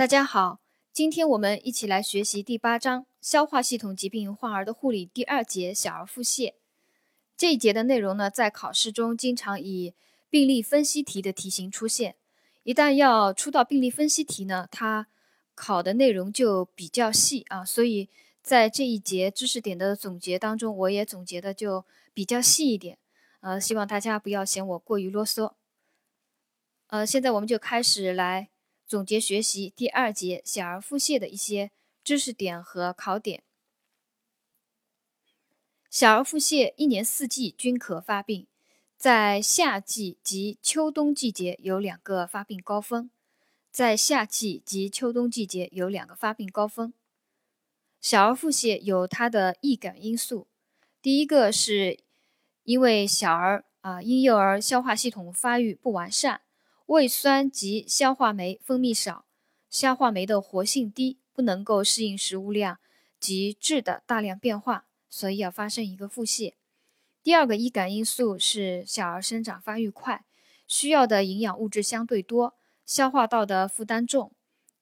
大家好，今天我们一起来学习第八章消化系统疾病患儿的护理第二节小儿腹泻。这一节的内容呢，在考试中经常以病例分析题的题型出现。一旦要出到病例分析题呢，它考的内容就比较细啊，所以在这一节知识点的总结当中，我也总结的就比较细一点。呃，希望大家不要嫌我过于啰嗦。呃，现在我们就开始来。总结学习第二节小儿腹泻的一些知识点和考点。小儿腹泻一年四季均可发病，在夏季及秋冬季节有两个发病高峰。在夏季及秋冬季节有两个发病高峰。小儿腹泻有它的易感因素，第一个是因为小儿啊婴幼儿消化系统发育不完善。胃酸及消化酶分泌少，消化酶的活性低，不能够适应食物量及质的大量变化，所以要发生一个腹泻。第二个易感因素是小儿生长发育快，需要的营养物质相对多，消化道的负担重。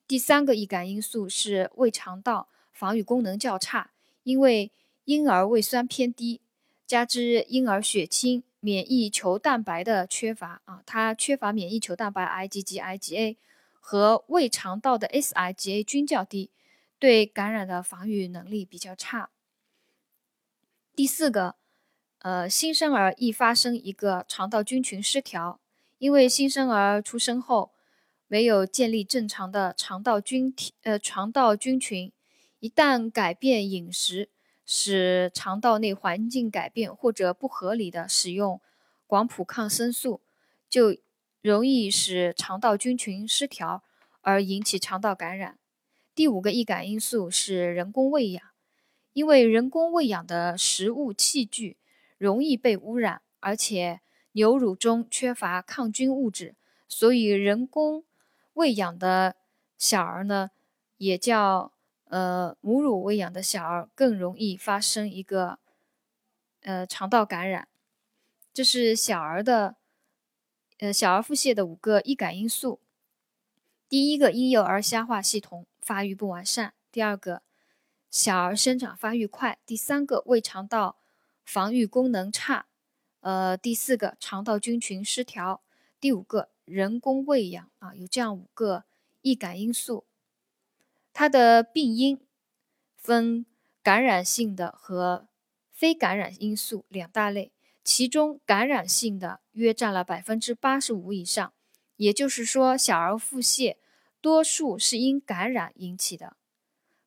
第三个易感因素是胃肠道防御功能较差，因为婴儿胃酸偏低，加之婴儿血清。免疫球蛋白的缺乏啊，它缺乏免疫球蛋白 IgG、IgA 和胃肠道的 sIgA 均较低，对感染的防御能力比较差。第四个，呃，新生儿易发生一个肠道菌群失调，因为新生儿出生后没有建立正常的肠道菌体，呃，肠道菌群，一旦改变饮食。使肠道内环境改变或者不合理的使用广谱抗生素，就容易使肠道菌群失调而引起肠道感染。第五个易感因素是人工喂养，因为人工喂养的食物器具容易被污染，而且牛乳中缺乏抗菌物质，所以人工喂养的小儿呢，也叫。呃，母乳喂养的小儿更容易发生一个呃肠道感染，这是小儿的呃小儿腹泻的五个易感因素。第一个，婴幼儿消化系统发育不完善；第二个，小儿生长发育快；第三个，胃肠道防御功能差；呃，第四个，肠道菌群失调；第五个，人工喂养啊，有这样五个易感因素。它的病因分感染性的和非感染因素两大类，其中感染性的约占了百分之八十五以上。也就是说，小儿腹泻多数是因感染引起的。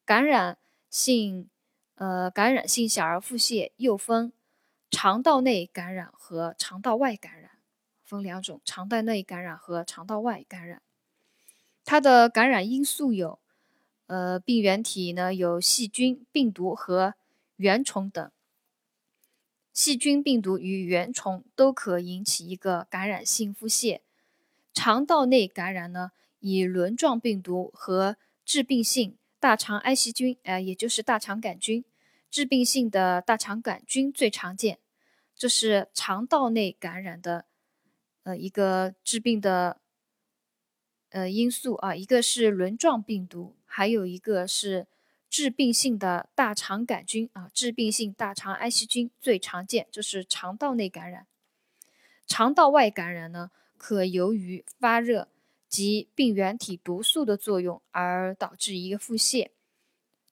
感染性，呃，感染性小儿腹泻又分肠道内感染和肠道外感染，分两种：肠道内感染和肠道外感染。它的感染因素有。呃，病原体呢有细菌、病毒和原虫等。细菌、病毒与原虫都可引起一个感染性腹泻。肠道内感染呢，以轮状病毒和致病性大肠埃希菌，呃，也就是大肠杆菌，致病性的大肠杆菌最常见。这是肠道内感染的，呃，一个致病的。呃，因素啊，一个是轮状病毒，还有一个是致病性的大肠杆菌啊，致病性大肠埃希菌最常见，就是肠道内感染。肠道外感染呢，可由于发热及病原体毒素的作用而导致一个腹泻。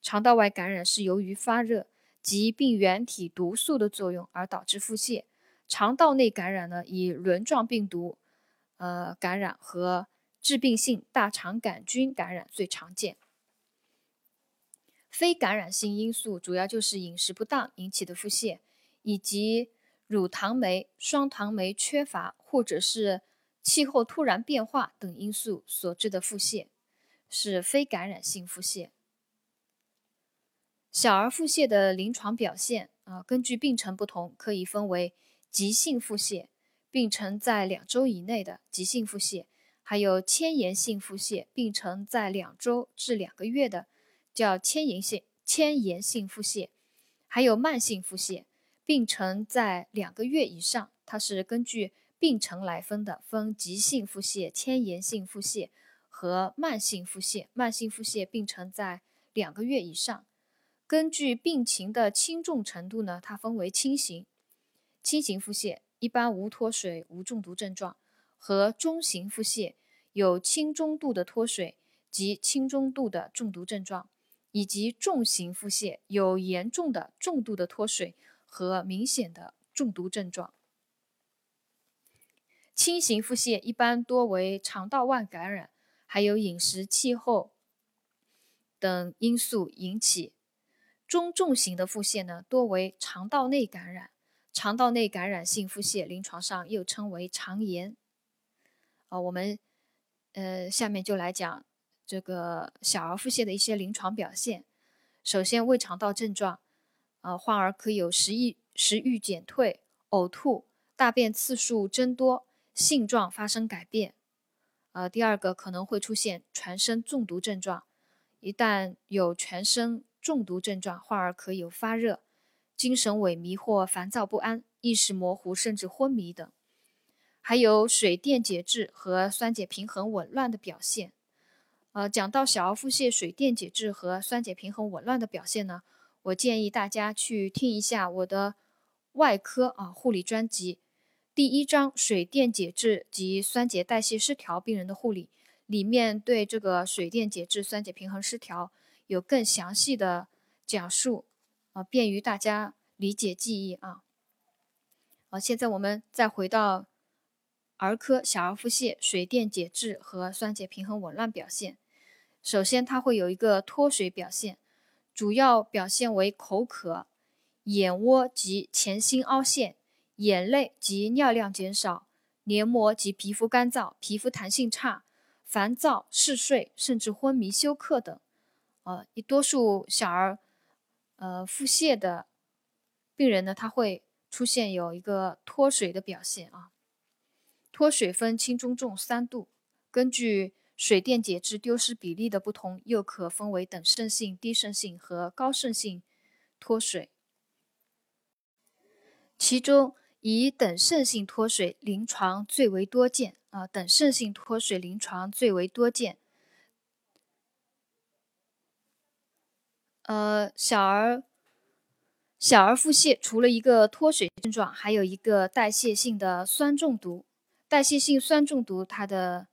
肠道外感染是由于发热及病原体毒素的作用而导致腹泻。肠道内感染呢，以轮状病毒呃感染和致病性大肠杆菌感染最常见，非感染性因素主要就是饮食不当引起的腹泻，以及乳糖酶、双糖酶缺乏或者是气候突然变化等因素所致的腹泻，是非感染性腹泻。小儿腹泻的临床表现啊，根据病程不同，可以分为急性腹泻，病程在两周以内的急性腹泻。还有迁延性腹泻，病程在两周至两个月的，叫迁延性迁延性腹泻；还有慢性腹泻，病程在两个月以上，它是根据病程来分的，分急性腹泻、迁延性腹泻和慢性腹泻，慢性腹泻病程在两个月以上。根据病情的轻重程度呢，它分为轻型、轻型腹泻，一般无脱水、无中毒症状；和中型腹泻，有轻中度的脱水及轻中度的中毒症状；以及重型腹泻，有严重的重度的脱水和明显的中毒症状。轻型腹泻一般多为肠道外感染，还有饮食、气候等因素引起。中重型的腹泻呢，多为肠道内感染，肠道内感染性腹泻，临床上又称为肠炎。啊，我们呃下面就来讲这个小儿腹泻的一些临床表现。首先，胃肠道症状，呃，患儿可有食欲食欲减退、呕吐、大便次数增多、性状发生改变。呃，第二个可能会出现全身中毒症状，一旦有全身中毒症状，患儿可有发热、精神萎靡或烦躁不安、意识模糊甚至昏迷等，还有水电解质和酸碱平衡紊乱的表现。呃，讲到小儿腹泻水电解质和酸碱平衡紊乱的表现呢，我建议大家去听一下我的外科啊护理专辑第一章水电解质及酸碱代谢失调病人的护理，里面对这个水电解质酸碱平衡失调。有更详细的讲述，啊，便于大家理解记忆啊。好，现在我们再回到儿科小儿腹泻水电解质和酸碱平衡紊乱表现。首先，它会有一个脱水表现，主要表现为口渴、眼窝及前心凹陷、眼泪及尿量减少、黏膜及皮肤干燥、皮肤弹性差、烦躁、嗜睡甚至昏迷休克等。呃，一多数小儿，呃，腹泻的病人呢，他会出现有一个脱水的表现啊。脱水分轻、中、重三度，根据水电解质丢失比例的不同，又可分为等渗性、低渗性和高渗性脱水。其中以等渗性脱水临床最为多见啊，等渗性脱水临床最为多见。呃，小儿小儿腹泻除了一个脱水症状，还有一个代谢性的酸中毒。代谢性酸中毒它的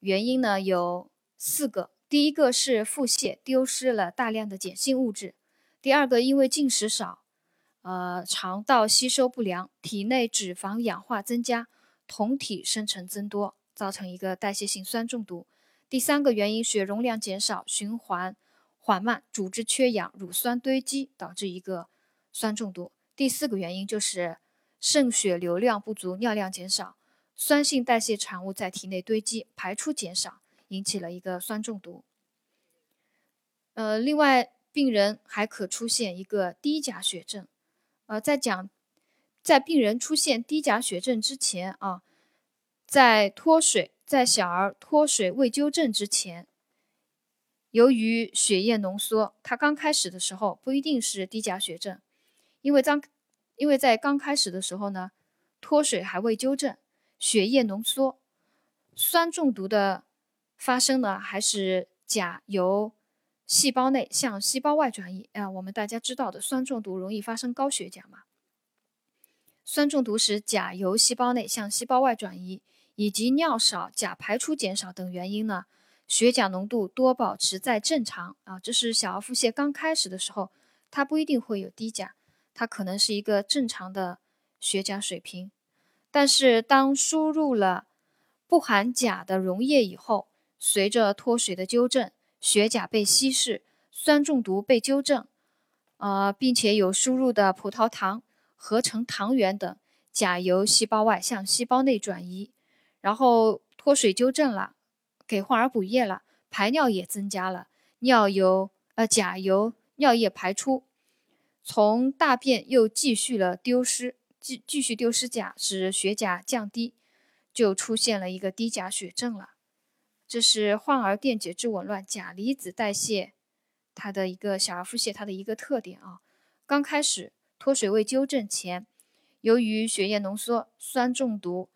原因呢有四个：第一个是腹泻丢失了大量的碱性物质；第二个因为进食少，呃，肠道吸收不良，体内脂肪氧化增加，酮体生成增多，造成一个代谢性酸中毒；第三个原因血容量减少，循环。缓慢，组织缺氧，乳酸堆积，导致一个酸中毒。第四个原因就是肾血流量不足，尿量减少，酸性代谢产物在体内堆积，排出减少，引起了一个酸中毒。呃，另外，病人还可出现一个低钾血症。呃，在讲在病人出现低钾血症之前啊，在脱水，在小儿脱水未纠正之前。由于血液浓缩，它刚开始的时候不一定是低钾血症，因为当因为在刚开始的时候呢，脱水还未纠正，血液浓缩，酸中毒的发生呢，还是钾由细胞内向细胞外转移啊。我们大家知道的，酸中毒容易发生高血钾嘛，酸中毒时钾由细胞内向细胞外转移，以及尿少、钾排出减少等原因呢。血钾浓度多保持在正常啊，这是小儿腹泻刚开始的时候，它不一定会有低钾，它可能是一个正常的血钾水平。但是当输入了不含钾的溶液以后，随着脱水的纠正，血钾被稀释，酸中毒被纠正，呃，并且有输入的葡萄糖、合成糖原等，钾由细胞外向细胞内转移，然后脱水纠正了。给患儿补液了，排尿也增加了，尿由呃钾由尿液排出，从大便又继续了丢失，继继续丢失钾，使血钾降低，就出现了一个低钾血症了。这是患儿电解质紊乱、钾离子代谢，它的一个小儿腹泻它的一个特点啊。刚开始脱水未纠正前，由于血液浓缩、酸中毒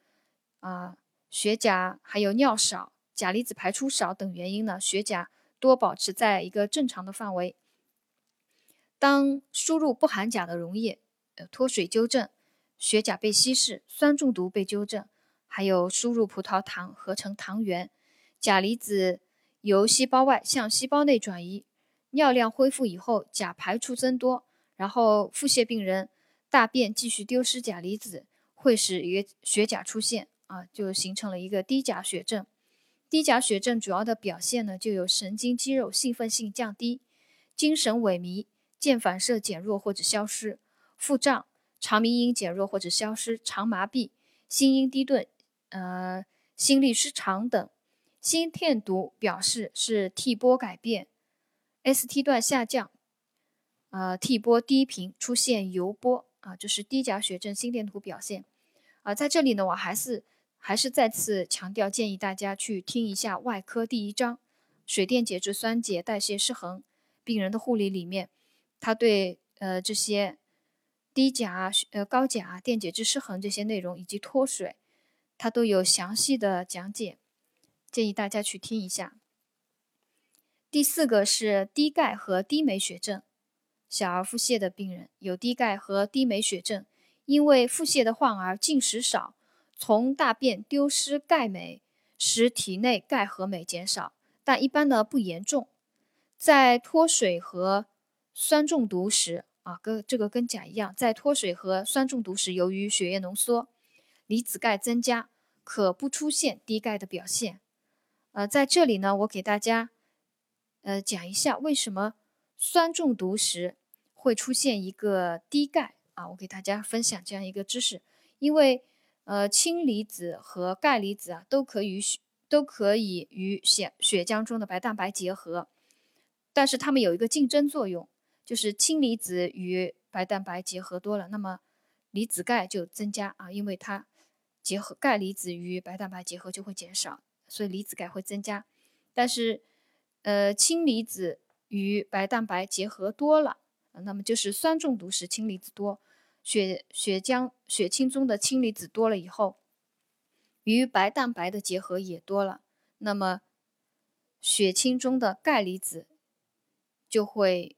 啊，血钾还有尿少。钾离子排出少等原因呢，血钾多保持在一个正常的范围。当输入不含钾的溶液，呃，脱水纠正，血钾被稀释，酸中毒被纠正，还有输入葡萄糖合成糖原，钾离子由细胞外向细胞内转移，尿量恢复以后，钾排出增多，然后腹泻病人大便继续丢失钾离子，会使一个血钾出现。啊，就形成了一个低钾血症。低钾血症主要的表现呢，就有神经肌肉兴奋性降低、精神萎靡、腱反射减弱或者消失、腹胀、肠鸣音减弱或者消失、肠麻痹、心音低顿、呃心律失常等。心电图表示是 T 波改变，ST 段下降，呃 T 波低频出现游波啊，这是低钾血症心电图表现。啊，在这里呢，我还是。还是再次强调，建议大家去听一下外科第一章水电解质酸碱代谢失衡病人的护理里面，他对呃这些低钾、呃高钾、电解质失衡这些内容以及脱水，它都有详细的讲解，建议大家去听一下。第四个是低钙和低镁血症，小儿腹泻的病人有低钙和低镁血症，因为腹泻的患儿进食少。从大便丢失钙镁，使体内钙和镁减少，但一般呢不严重。在脱水和酸中毒时，啊，跟这个跟钾一样，在脱水和酸中毒时，由于血液浓缩，离子钙增加，可不出现低钙的表现。呃，在这里呢，我给大家呃讲一下为什么酸中毒时会出现一个低钙啊，我给大家分享这样一个知识，因为。呃，氢离子和钙离子啊，都可以与都可以与血血浆中的白蛋白结合，但是它们有一个竞争作用，就是氢离子与白蛋白结合多了，那么离子钙就增加啊，因为它结合钙离子与白蛋白结合就会减少，所以离子钙会增加。但是，呃，氢离子与白蛋白结合多了，那么就是酸中毒时氢离子多。血血浆血清中的氢离子多了以后，与白蛋白的结合也多了，那么血清中的钙离子就会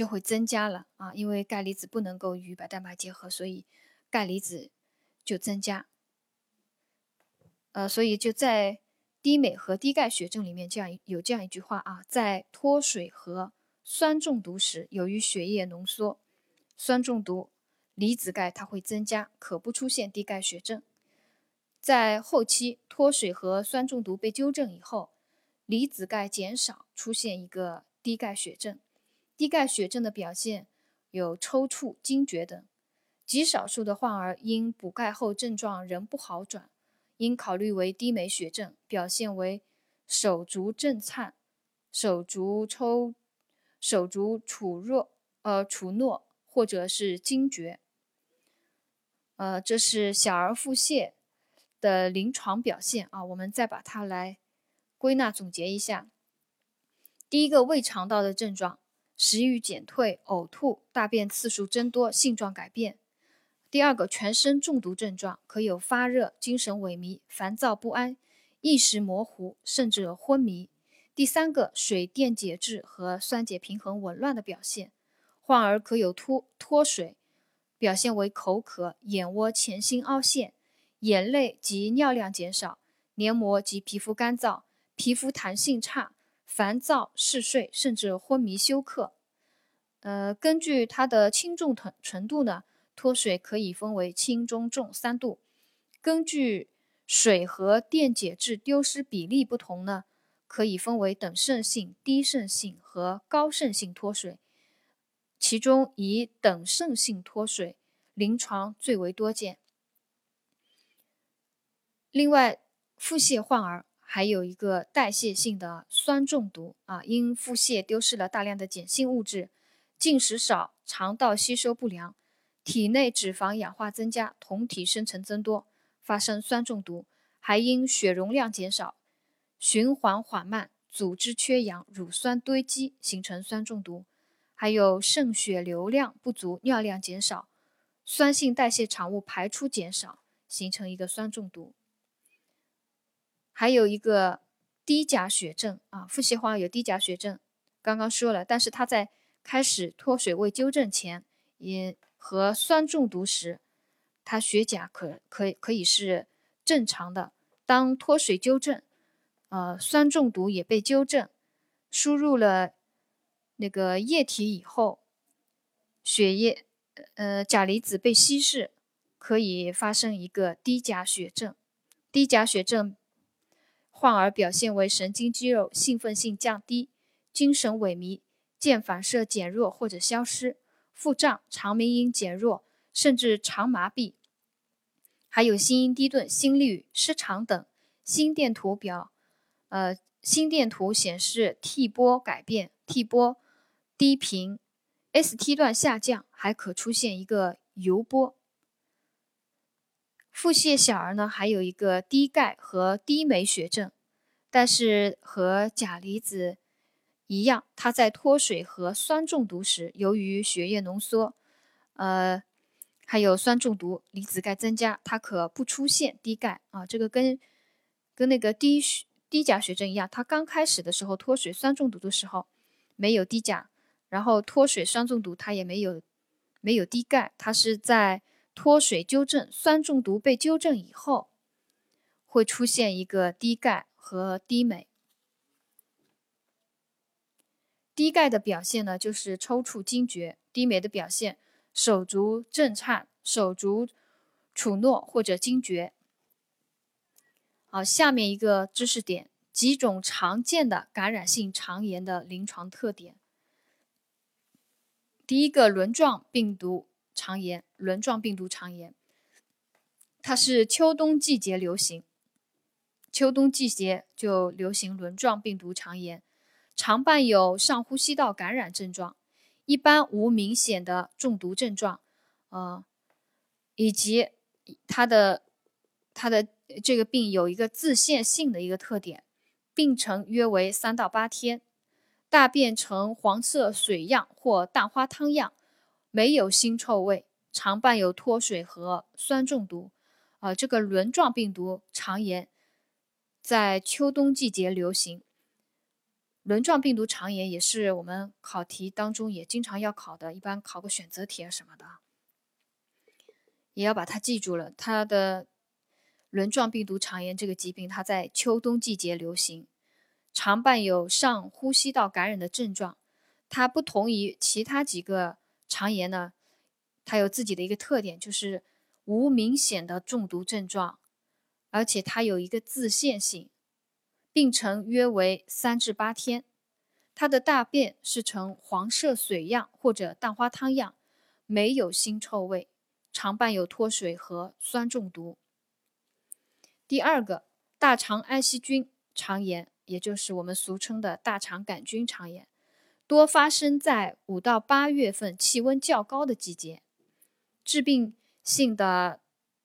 就会增加了啊，因为钙离子不能够与白蛋白结合，所以钙离子就增加。呃，所以就在低镁和低钙血症里面，这样有这样一句话啊，在脱水和酸中毒时，由于血液浓缩，酸中毒。离子钙它会增加，可不出现低钙血症。在后期脱水和酸中毒被纠正以后，离子钙减少，出现一个低钙血症。低钙血症的表现有抽搐、惊厥等。极少数的患儿因补钙后症状仍不好转，应考虑为低镁血症，表现为手足震颤、手足抽、手足杵弱、呃杵诺或者是惊厥。呃，这是小儿腹泻的临床表现啊，我们再把它来归纳总结一下。第一个，胃肠道的症状：食欲减退、呕吐、大便次数增多、性状改变。第二个，全身中毒症状，可有发热、精神萎靡、烦躁不安、意识模糊，甚至昏迷。第三个，水电解质和酸碱平衡紊乱的表现，患儿可有脱脱水。表现为口渴、眼窝前心凹陷、眼泪及尿量减少、黏膜及皮肤干燥、皮肤弹性差、烦躁、嗜睡，甚至昏迷休克。呃，根据它的轻重程程度呢，脱水可以分为轻、中、重三度。根据水和电解质丢失比例不同呢，可以分为等渗性、低渗性和高渗性脱水。其中以等渗性脱水临床最为多见。另外，腹泻患儿还有一个代谢性的酸中毒啊，因腹泻丢失了大量的碱性物质，进食少，肠道吸收不良，体内脂肪氧化增加，酮体生成增多，发生酸中毒；还因血容量减少，循环缓慢，组织缺氧，乳酸堆积，形成酸中毒。还有肾血流量不足，尿量减少，酸性代谢产物排出减少，形成一个酸中毒。还有一个低钾血症啊，腹泻患有低钾血症，刚刚说了，但是他在开始脱水未纠正前，也和酸中毒时，他血钾可可可以是正常的。当脱水纠正，呃，酸中毒也被纠正，输入了那个液体以后，血液呃钾离子被稀释，可以发生一个低钾血症。低钾血症患儿表现为神经肌肉兴奋性降低、精神萎靡、腱反射减弱或者消失、腹胀、肠鸣音减弱，甚至肠麻痹。还有心音低顿、心率失常等。心电图表，呃，心电图显示 T 波改变，T 波低频，ST 段下降，还可出现一个游波。腹泻小儿呢，还有一个低钙和低镁血症，但是和钾离子一样，它在脱水和酸中毒时，由于血液浓缩，呃。还有酸中毒，离子钙增加，它可不出现低钙啊。这个跟跟那个低血低钾血症一样，它刚开始的时候脱水酸中毒的时候没有低钾，然后脱水酸中毒它也没有没有低钙，它是在脱水纠正酸中毒被纠正以后会出现一个低钙和低镁。低钙的表现呢就是抽搐惊厥，低镁的表现。手足震颤、手足搐诺或者惊厥。好，下面一个知识点：几种常见的感染性肠炎的临床特点。第一个，轮状病毒肠炎。轮状病毒肠炎，它是秋冬季节流行，秋冬季节就流行轮状病毒肠炎，常伴有上呼吸道感染症状。一般无明显的中毒症状，呃，以及它的它的这个病有一个自限性的一个特点，病程约为三到八天，大便呈黄色水样或蛋花汤样，没有腥臭味，常伴有脱水和酸中毒。啊，这个轮状病毒肠炎在秋冬季节流行。轮状病毒肠炎也是我们考题当中也经常要考的，一般考个选择题啊什么的，也要把它记住了。它的轮状病毒肠炎这个疾病，它在秋冬季节流行，常伴有上呼吸道感染的症状。它不同于其他几个肠炎呢，它有自己的一个特点，就是无明显的中毒症状，而且它有一个自限性。病程约为三至八天，它的大便是呈黄色水样或者蛋花汤样，没有腥臭味，常伴有脱水和酸中毒。第二个，大肠埃希菌肠炎，也就是我们俗称的大肠杆菌肠炎，多发生在五到八月份气温较高的季节。致病性的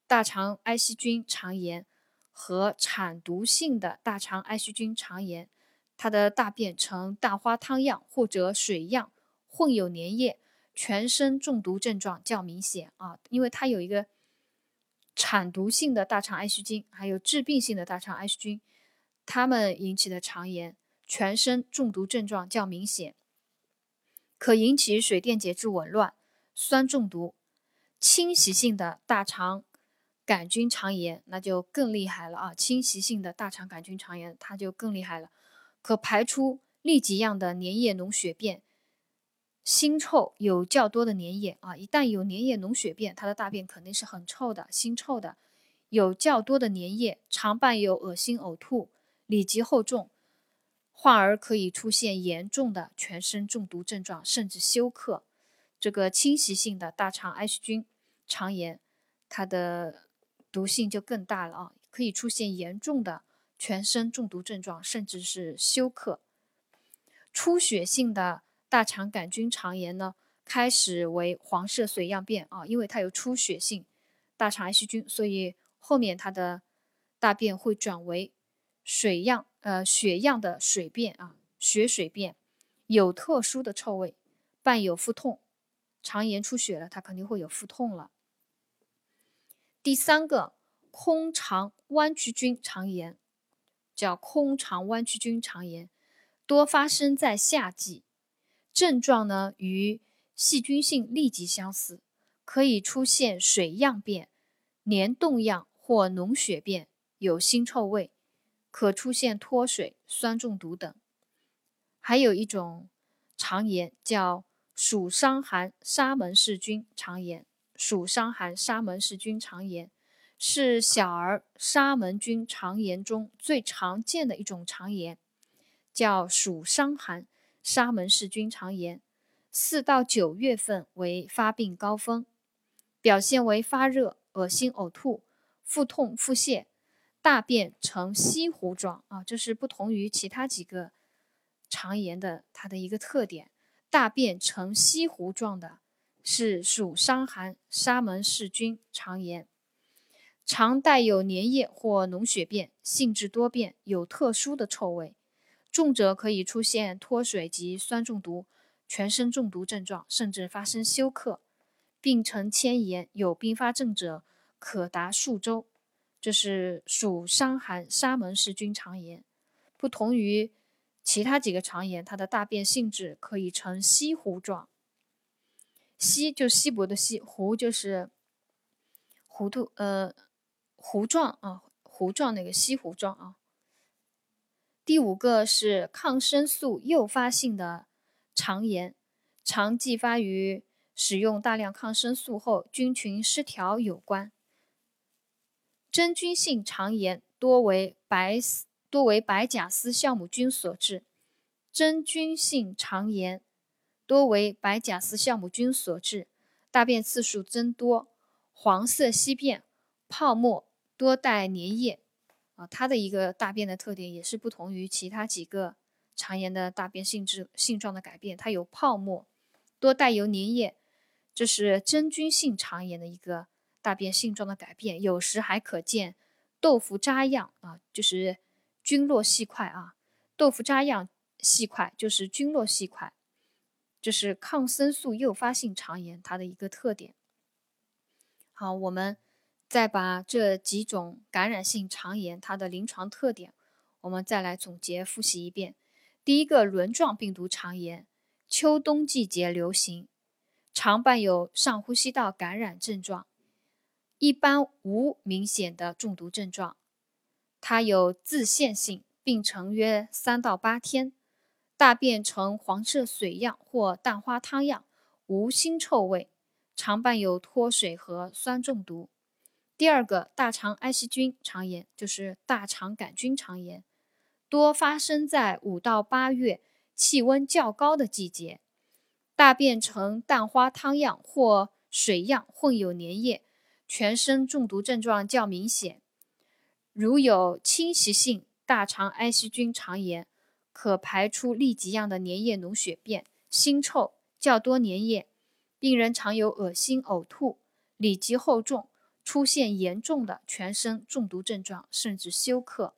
大肠埃希菌肠炎。和产毒性的大肠埃希菌肠炎，它的大便呈蛋花汤样或者水样，混有粘液，全身中毒症状较明显啊。因为它有一个产毒性的大肠埃希菌，还有致病性的大肠埃希菌，它们引起的肠炎，全身中毒症状较明显，可引起水电解质紊乱、酸中毒。侵袭性的大肠。杆菌肠炎那就更厉害了啊！侵袭性的大肠杆菌肠炎它就更厉害了，可排出痢疾样的粘液脓血便，腥臭，有较多的粘液啊！一旦有粘液脓血便，它的大便肯定是很臭的，腥臭的，有较多的粘液，常伴有恶心、呕吐，里急后重，患儿可以出现严重的全身中毒症状，甚至休克。这个侵袭性的大肠埃希菌肠炎，它的毒性就更大了啊，可以出现严重的全身中毒症状，甚至是休克。出血性的大肠杆菌肠炎呢，开始为黄色水样便啊，因为它有出血性大肠癌细菌，所以后面它的大便会转为水样呃血样的水便啊，血水便，有特殊的臭味，伴有腹痛。肠炎出血了，它肯定会有腹痛了。第三个，空肠弯曲菌肠炎，叫空肠弯曲菌肠炎，多发生在夏季，症状呢与细菌性痢疾相似，可以出现水样便、黏冻样或脓血便，有腥臭味，可出现脱水、酸中毒等。还有一种肠炎叫鼠伤寒沙门氏菌肠炎，鼠伤寒沙门氏菌肠炎是小儿沙门菌肠炎中最常见的一种肠炎，叫鼠伤寒沙门氏菌肠炎。四到九月份为发病高峰，表现为发热、恶心、呕吐、腹痛、腹泻，大便呈稀糊状啊，这是不同于其他几个。肠炎的它的一个特点，大便呈稀糊状的，是属伤寒沙门氏菌肠炎，常带有粘液或脓血便，性质多变，有特殊的臭味，重者可以出现脱水及酸中毒、全身中毒症状，甚至发生休克，病程迁延，有并发症者可达数周。就是属伤寒沙门氏菌肠炎，不同于。其他几个肠炎，它的大便性质可以呈稀糊状，稀就稀薄的稀，糊就是糊涂呃糊状啊，糊状那个稀糊状啊。第五个是抗生素诱发性的肠炎，常继发于使用大量抗生素后菌群失调有关。真菌性肠炎多为白。多为白甲丝酵母菌所致，真菌性肠炎多为白甲丝酵母菌所致，大便次数增多，黄色稀便，泡沫多带粘液。啊，它的一个大便的特点也是不同于其他几个肠炎的大便性质性状的改变，它有泡沫，多带有粘液，这是真菌性肠炎的一个大便性状的改变，有时还可见豆腐渣样啊，就是。菌落细块啊，豆腐渣样细块就是菌落细块，这是抗生素诱发性肠炎它的一个特点。好，我们再把这几种感染性肠炎它的临床特点，我们再来总结复习一遍。第一个，轮状病毒肠炎，秋冬季节流行，常伴有上呼吸道感染症状，一般无明显的中毒症状。它有自限性，病程约三到八天，大便呈黄色水样或蛋花汤样，无腥臭味，常伴有脱水和酸中毒。第二个大肠埃希菌肠炎就是大肠杆菌肠炎，多发生在五到八月气温较高的季节，大便呈蛋花汤样或水样混有粘液，全身中毒症状较明显。如有侵袭性大肠埃希菌肠炎，可排出痢疾样的粘液脓血便，腥臭，较多粘液，病人常有恶心、呕吐，里疾后重，出现严重的全身中毒症状，甚至休克。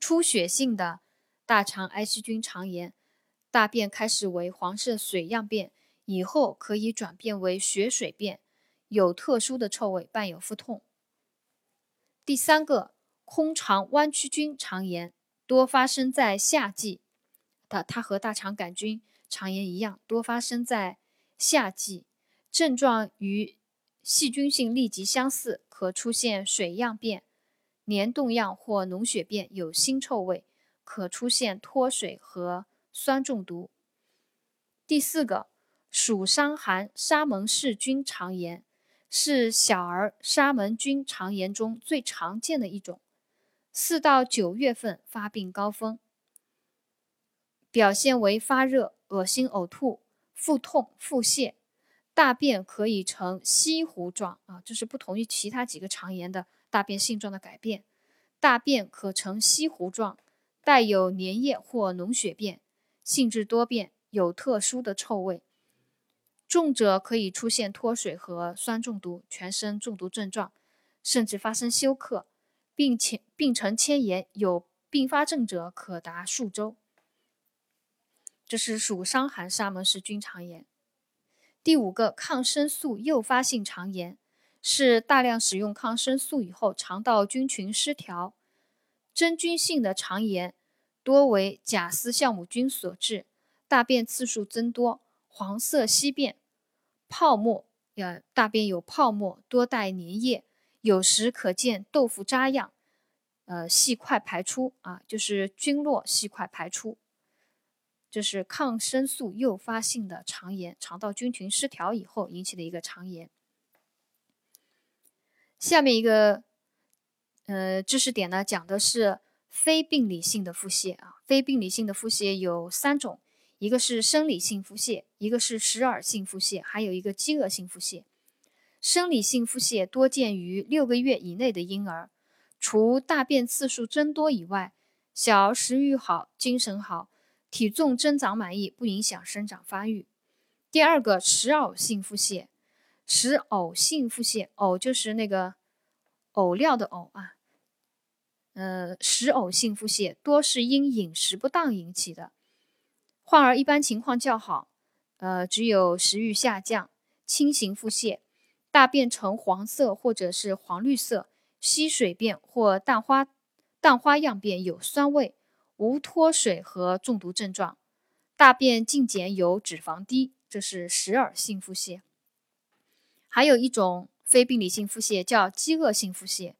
出血性的大肠埃希菌肠炎，大便开始为黄色水样便，以后可以转变为血水便，有特殊的臭味，伴有腹痛。第三个空肠弯曲菌肠炎多发生在夏季，的它和大肠杆菌肠炎一样，多发生在夏季，症状与细菌性痢疾相似，可出现水样便、黏冻样或脓血便，有腥臭味，可出现脱水和酸中毒。第四个暑伤寒沙门氏菌肠炎。是小儿沙门菌肠炎中最常见的一种，四到九月份发病高峰，表现为发热、恶心、呕吐、腹痛、腹泻，大便可以呈稀糊状啊，这是不同于其他几个肠炎的大便性状的改变，大便可呈稀糊状，带有粘液或脓血便，性质多变，有特殊的臭味。重者可以出现脱水和酸中毒、全身中毒症状，甚至发生休克，并且病程迁延，有并发症者可达数周。这是属伤寒沙门氏菌肠炎。第五个抗生素诱发性肠炎是大量使用抗生素以后肠道菌群失调，真菌性的肠炎多为假丝酵母菌所致，大便次数增多，黄色稀便，泡沫，呃，大便有泡沫，多带粘液，有时可见豆腐渣样，呃，细块排出啊，就是菌落细块排出。这是抗生素诱发性的肠炎，肠道菌群失调以后引起的一个肠炎。下面一个呃知识点呢，讲的是非病理性的腹泻啊。非病理性的腹泻有三种，一个是生理性腹泻，一个是食耳性腹泻，还有一个饥饿性腹泻。生理性腹泻多见于六个月以内的婴儿，除大便次数增多以外，小儿食欲好，精神好。体重增长满意，不影响生长发育。第二个食偶性腹泻，食偶性腹泻，偶就是那个偶料的偶啊，呃，食偶性腹泻多是因饮食不当引起的，患儿一般情况较好，呃，只有食欲下降，轻型腹泻，大便呈黄色或者是黄绿色，稀水便或蛋花蛋花样便，有酸味。无脱水和中毒症状，大便净碱有脂肪低，这是食耳性腹泻。还有一种非病理性腹泻叫饥饿性腹泻，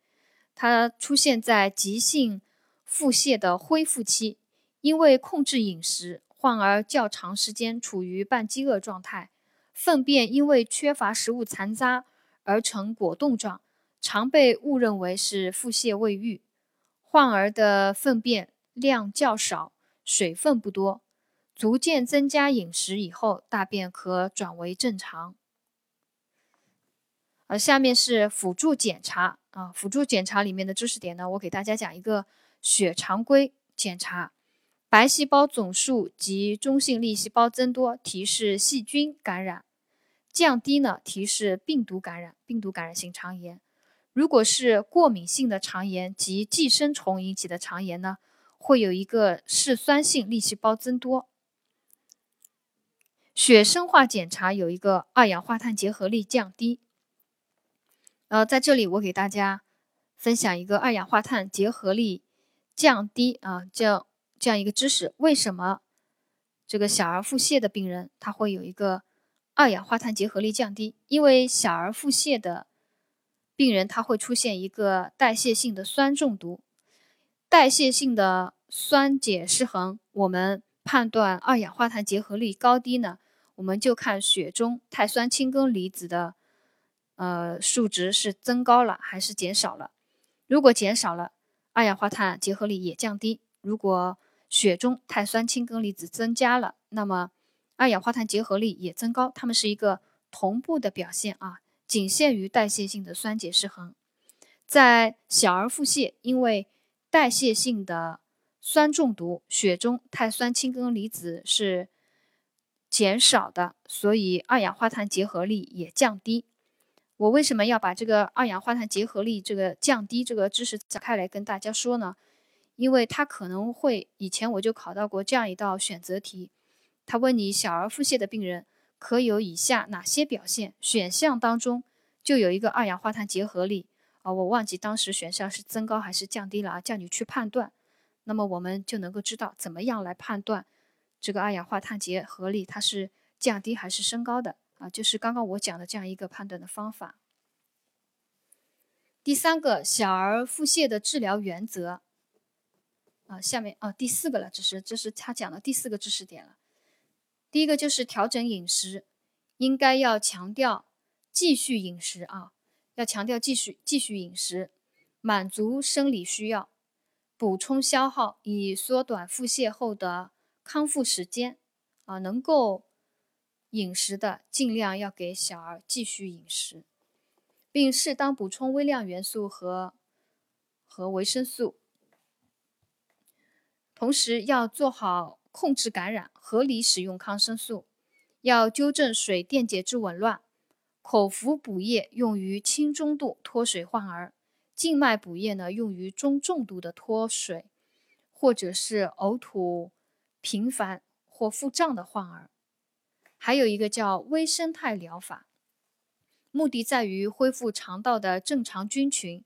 它出现在急性腹泻的恢复期，因为控制饮食，患儿较长时间处于半饥饿状态，粪便因为缺乏食物残渣而成果冻状，常被误认为是腹泻未愈。患儿的粪便。量较少，水分不多，逐渐增加饮食以后，大便可转为正常。呃下面是辅助检查啊，辅助检查里面的知识点呢，我给大家讲一个血常规检查，白细胞总数及中性粒细胞增多，提示细菌感染；降低呢，提示病毒感染，病毒感染性肠炎。如果是过敏性的肠炎及寄生虫引起的肠炎呢？会有一个嗜酸性粒细胞增多。血生化检查有一个二氧化碳结合力降低。呃，在这里我给大家分享一个二氧化碳结合力降低啊，叫这样一个知识。为什么这个小儿腹泻的病人他会有一个二氧化碳结合力降低？因为小儿腹泻的病人他会出现一个代谢性的酸中毒。代谢性的酸碱失衡，我们判断二氧化碳结合力高低呢？我们就看血中碳酸氢根离子的呃数值是增高了还是减少了。如果减少了，二氧化碳结合力也降低；如果血中碳酸氢根离子增加了，那么二氧化碳结合力也增高。它们是一个同步的表现啊，仅限于代谢性的酸碱失衡。在小儿腹泻，因为代谢性的酸中毒，血中碳酸氢根离子是减少的，所以二氧化碳结合力也降低。我为什么要把这个二氧化碳结合力这个降低这个知识展开来跟大家说呢？因为它可能会以前我就考到过这样一道选择题，他问你小儿腹泻的病人可有以下哪些表现？选项当中就有一个二氧化碳结合力。啊，我忘记当时选项是增高还是降低了啊，叫你去判断，那么我们就能够知道怎么样来判断这个二氧化碳结合力它是降低还是升高的啊，就是刚刚我讲的这样一个判断的方法。第三个，小儿腹泻的治疗原则啊，下面啊第四个了，这是这是他讲的第四个知识点了。第一个就是调整饮食，应该要强调继续饮食啊。要强调继续继续饮食，满足生理需要，补充消耗，以缩短腹泻后的康复时间。啊，能够饮食的尽量要给小儿继续饮食，并适当补充微量元素和和维生素。同时要做好控制感染，合理使用抗生素，要纠正水电解质紊乱。口服补液用于轻中度脱水患儿，静脉补液呢用于中重度的脱水，或者是呕吐频繁或腹胀的患儿。还有一个叫微生态疗法，目的在于恢复肠道的正常菌群，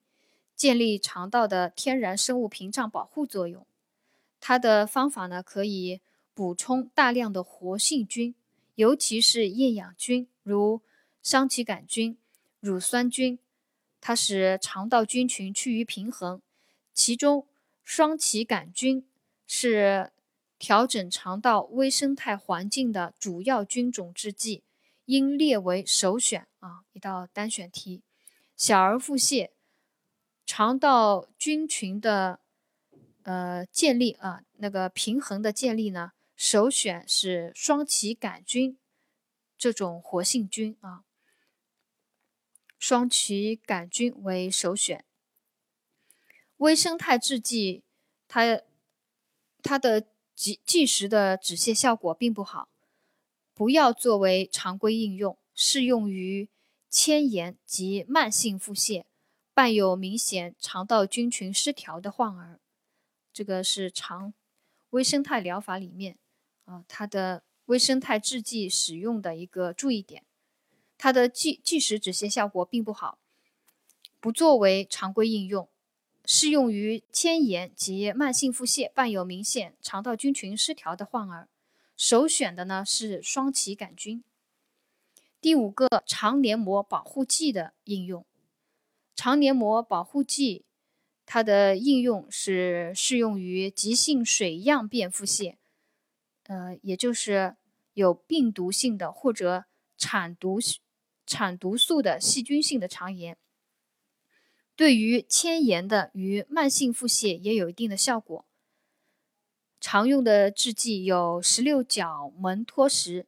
建立肠道的天然生物屏障保护作用。它的方法呢，可以补充大量的活性菌，尤其是厌氧菌，如双歧杆菌、乳酸菌，它使肠道菌群趋于平衡。其中，双歧杆菌是调整肠道微生态环境的主要菌种制剂，应列为首选啊！一道单选题。小儿腹泻，肠道菌群的。呃，建立啊，那个平衡的建立呢，首选是双歧杆菌这种活性菌啊，双歧杆菌为首选。微生态制剂，它它的即即时的止泻效果并不好，不要作为常规应用，适用于迁延及慢性腹泻，伴有明显肠道菌群失调的患儿。这个是常微生态疗法里面啊，它的微生态制剂使用的一个注意点，它的即即时止泻效果并不好，不作为常规应用，适用于迁延及慢性腹泻伴有明显肠道菌群失调的患儿。首选的呢是双歧杆菌。第五个，肠黏膜保护剂的应用，肠黏膜保护剂。它的应用是适用于急性水样便腹泻，呃，也就是有病毒性的或者产毒产毒素的细菌性的肠炎。对于迁延的与慢性腹泻也有一定的效果。常用的制剂有十六角门脱石，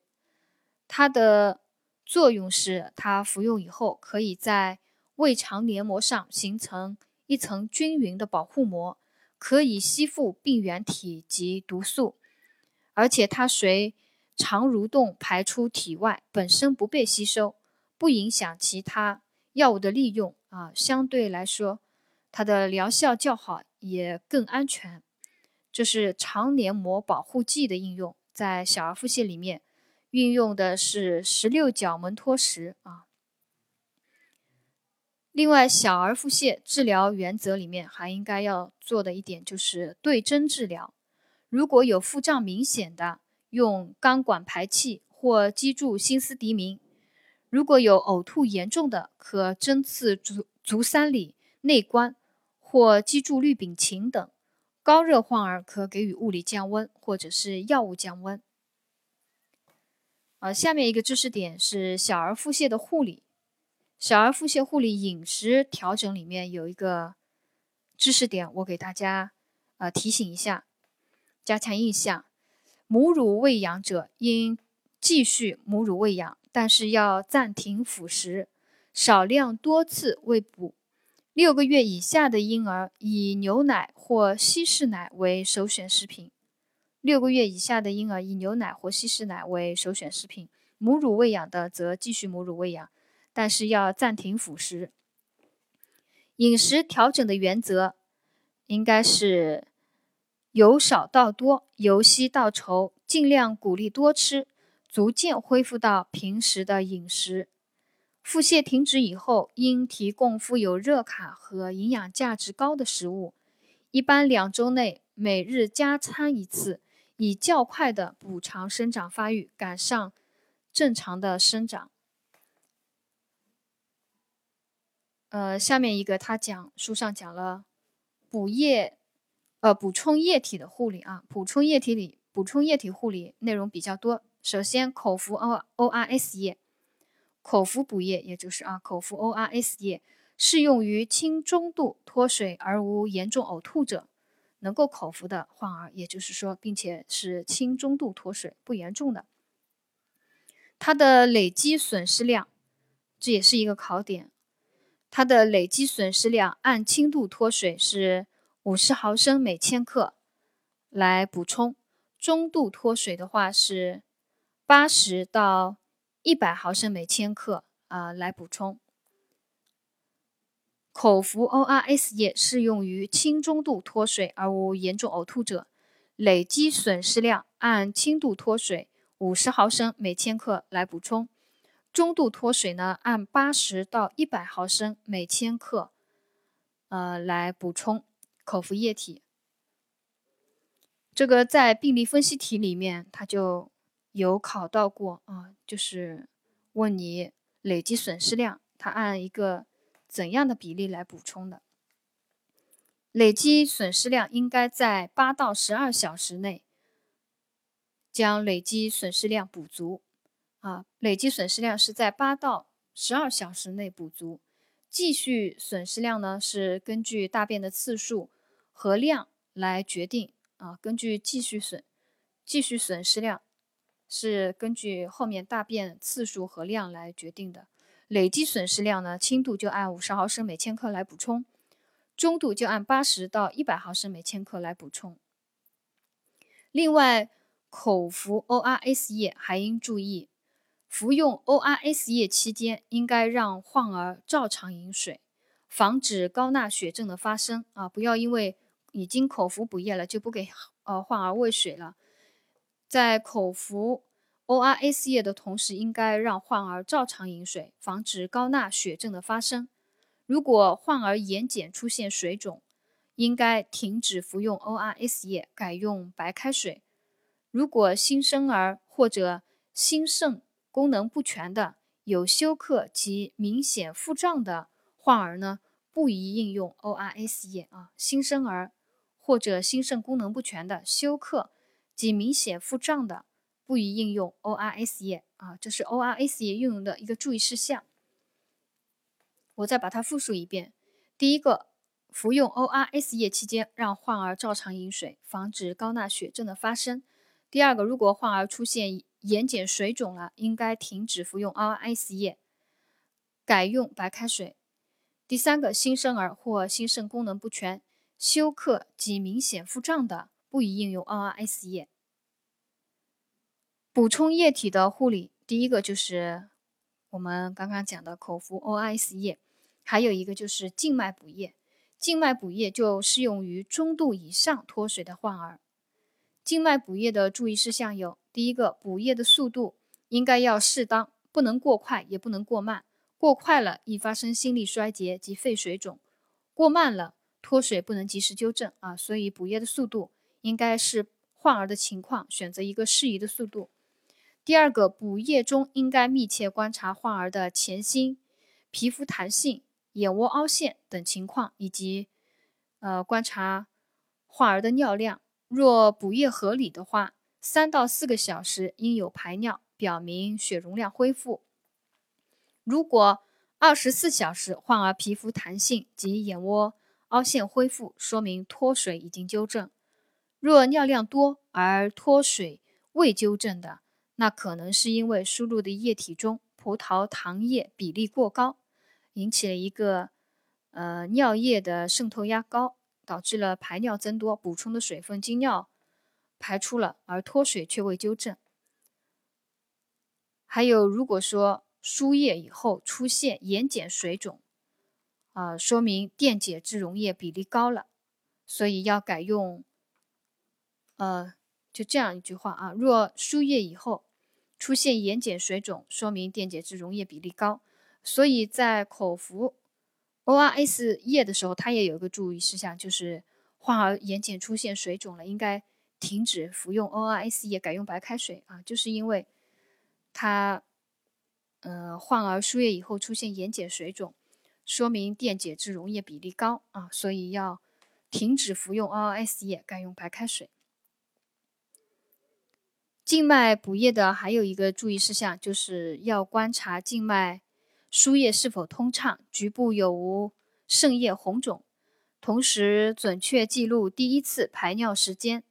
它的作用是它服用以后可以在胃肠黏膜上形成。一层均匀的保护膜可以吸附病原体及毒素，而且它随肠蠕动排出体外，本身不被吸收，不影响其他药物的利用啊。相对来说，它的疗效较好，也更安全。这是肠黏膜保护剂的应用，在小儿腹泻里面运用的是十六角门脱石啊。另外，小儿腹泻治疗原则里面还应该要做的一点就是对症治疗。如果有腹胀明显的，用钢管排气或击注辛斯迪明；如果有呕吐严重的，可针刺足足三里、内关或击注氯丙嗪等。高热患儿可给予物理降温或者是药物降温。呃，下面一个知识点是小儿腹泻的护理。小儿腹泻护理饮食调整里面有一个知识点，我给大家呃提醒一下，加强印象。母乳喂养者应继续母乳喂养，但是要暂停辅食，少量多次喂哺。六个月以下的婴儿以牛奶或稀释奶为首选食品。六个月以下的婴儿以牛奶或稀释奶为首选食品，母乳喂养的则继续母乳喂养。但是要暂停辅食。饮食调整的原则应该是由少到多，由稀到稠，尽量鼓励多吃，逐渐恢复到平时的饮食。腹泻停止以后，应提供富有热卡和营养价值高的食物，一般两周内每日加餐一次，以较快的补偿生长发育，赶上正常的生长。呃，下面一个他讲书上讲了补液，呃，补充液体的护理啊，补充液体里补充液体护理内容比较多。首先，口服 O O R S 液，口服补液，也就是啊，口服 O R S 液适用于轻中度脱水而无严重呕吐者，能够口服的患儿，也就是说，并且是轻中度脱水不严重的，它的累积损失量，这也是一个考点。它的累积损失量按轻度脱水是五十毫升每千克来补充，中度脱水的话是八十到一百毫升每千克啊来补充。口服 ORS 液适用于轻中度脱水而无严重呕吐者，累积损失量按轻度脱水五十毫升每千克来补充。中度脱水呢，按八十到一百毫升每千克呃来补充口服液体。这个在病例分析题里面，它就有考到过啊，就是问你累积损失量，它按一个怎样的比例来补充的？累积损失量应该在八到十二小时内将累积损失量补足啊，累积损失量是在八到十二小时内补足。继续损失量呢是根据大便的次数和量来决定。啊，根据继续损，继续损失量是根据后面大便次数和量来决定的。累计损失量呢，轻度就按五十毫升每千克来补充，中度就按八十到一百毫升每千克来补充。另外，口服 ORS 液还应注意，服用 ORS 液期间应该让患儿照常饮水，防止高钠血症的发生啊，不要因为。已经口服补液了，就不给呃患儿喂水了。在口服 ORS 液的同时，应该让患儿照常饮水，防止高钠血症的发生。如果患儿眼睑出现水肿，应该停止服用 ORS 液，改用白开水。如果新生儿或者心肾功能不全的、有休克及明显腹胀的患儿呢，不宜应用 ORS 液啊。新生儿。或者心肾功能不全的、休克及明显腹胀的，不宜应用 ORS 液啊，这是 ORS 液运用的一个注意事项。我再把它复述一遍：第一个，服用 ORS 液期间，让患儿照常饮水，防止高钠血症的发生；第二个，如果患儿出现眼睑水肿了，应该停止服用 ORS 液，改用白开水；第三个，新生儿或心肾功能不全。休克及明显腹胀的，不宜应用 ORS 液。补充液体的护理，第一个就是我们刚刚讲的口服 ORS 液，还有一个就是静脉补液。静脉补液就适用于中度以上脱水的患儿。静脉补液的注意事项有：第一个，补液的速度应该要适当，不能过快，也不能过慢。过快了易发生心力衰竭及肺水肿；过慢了。脱水不能及时纠正啊，所以补液的速度应该是患儿的情况，选择一个适宜的速度。第二个，补液中应该密切观察患儿的前心、皮肤弹性、眼窝凹陷等情况，以及呃观察患儿的尿量。若补液合理的话，三到四个小时应有排尿，表明血容量恢复。如果二十四小时患儿皮肤弹性及眼窝，凹陷恢复，说明脱水已经纠正。若尿量多而脱水未纠正的，那可能是因为输入的液体中葡萄糖液比例过高，引起了一个呃尿液的渗透压高，导致了排尿增多，补充的水分经尿排出了，而脱水却未纠正。还有，如果说输液以后出现眼睑水肿。啊，说明电解质溶液比例高了，所以要改用。呃，就这样一句话啊，若输液以后出现眼睑水肿，说明电解质溶液比例高。所以在口服 ORS 液的时候，它也有一个注意事项，就是患儿眼睑出现水肿了，应该停止服用 ORS 液，改用白开水啊，就是因为它，呃，患儿输液以后出现眼睑水肿。说明电解质溶液比例高啊，所以要停止服用 ORS 液，改用白开水。静脉补液的还有一个注意事项，就是要观察静脉输液是否通畅，局部有无渗液红肿，同时准确记录第一次排尿时间，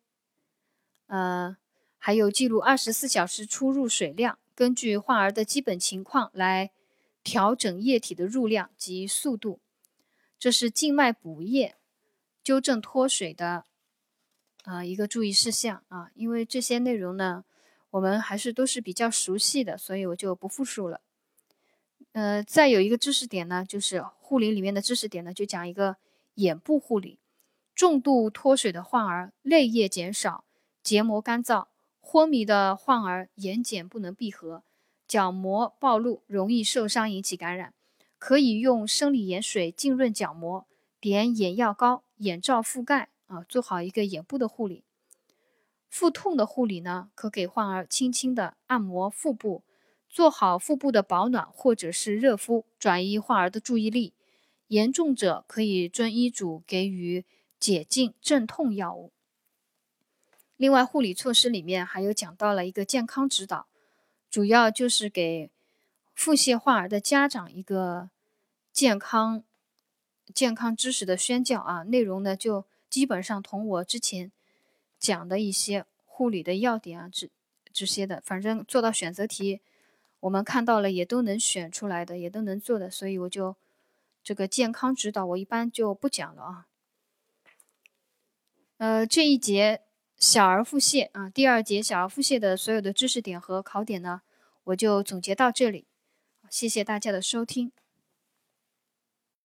呃，还有记录二十四小时出入水量，根据患儿的基本情况来。调整液体的入量及速度，这是静脉补液纠正脱水的啊一个注意事项啊。因为这些内容呢，我们还是都是比较熟悉的，所以我就不复述了。呃，再有一个知识点呢，就是护理里面的知识点呢，就讲一个眼部护理。重度脱水的患儿泪液减少，结膜干燥；昏迷的患儿眼睑不能闭合。角膜暴露，容易受伤引起感染，可以用生理盐水浸润角膜，点眼药膏、眼罩覆盖啊，做好一个眼部的护理。腹痛的护理呢，可给患儿轻轻的按摩腹部，做好腹部的保暖或者是热敷，转移患儿的注意力。严重者可以遵医嘱给予解痉镇痛药物。另外，护理措施里面还有讲到了一个健康指导，主要就是给腹泻患儿的家长一个健康健康知识的宣教啊，内容呢就基本上同我之前讲的一些护理的要点啊，这这些的，反正做到选择题，我们看到了也都能选出来的，也都能做的，所以我就这个健康指导我一般就不讲了啊。呃，这一节。小儿腹泻啊，第二节小儿腹泻的所有的知识点和考点呢，我就总结到这里。谢谢大家的收听。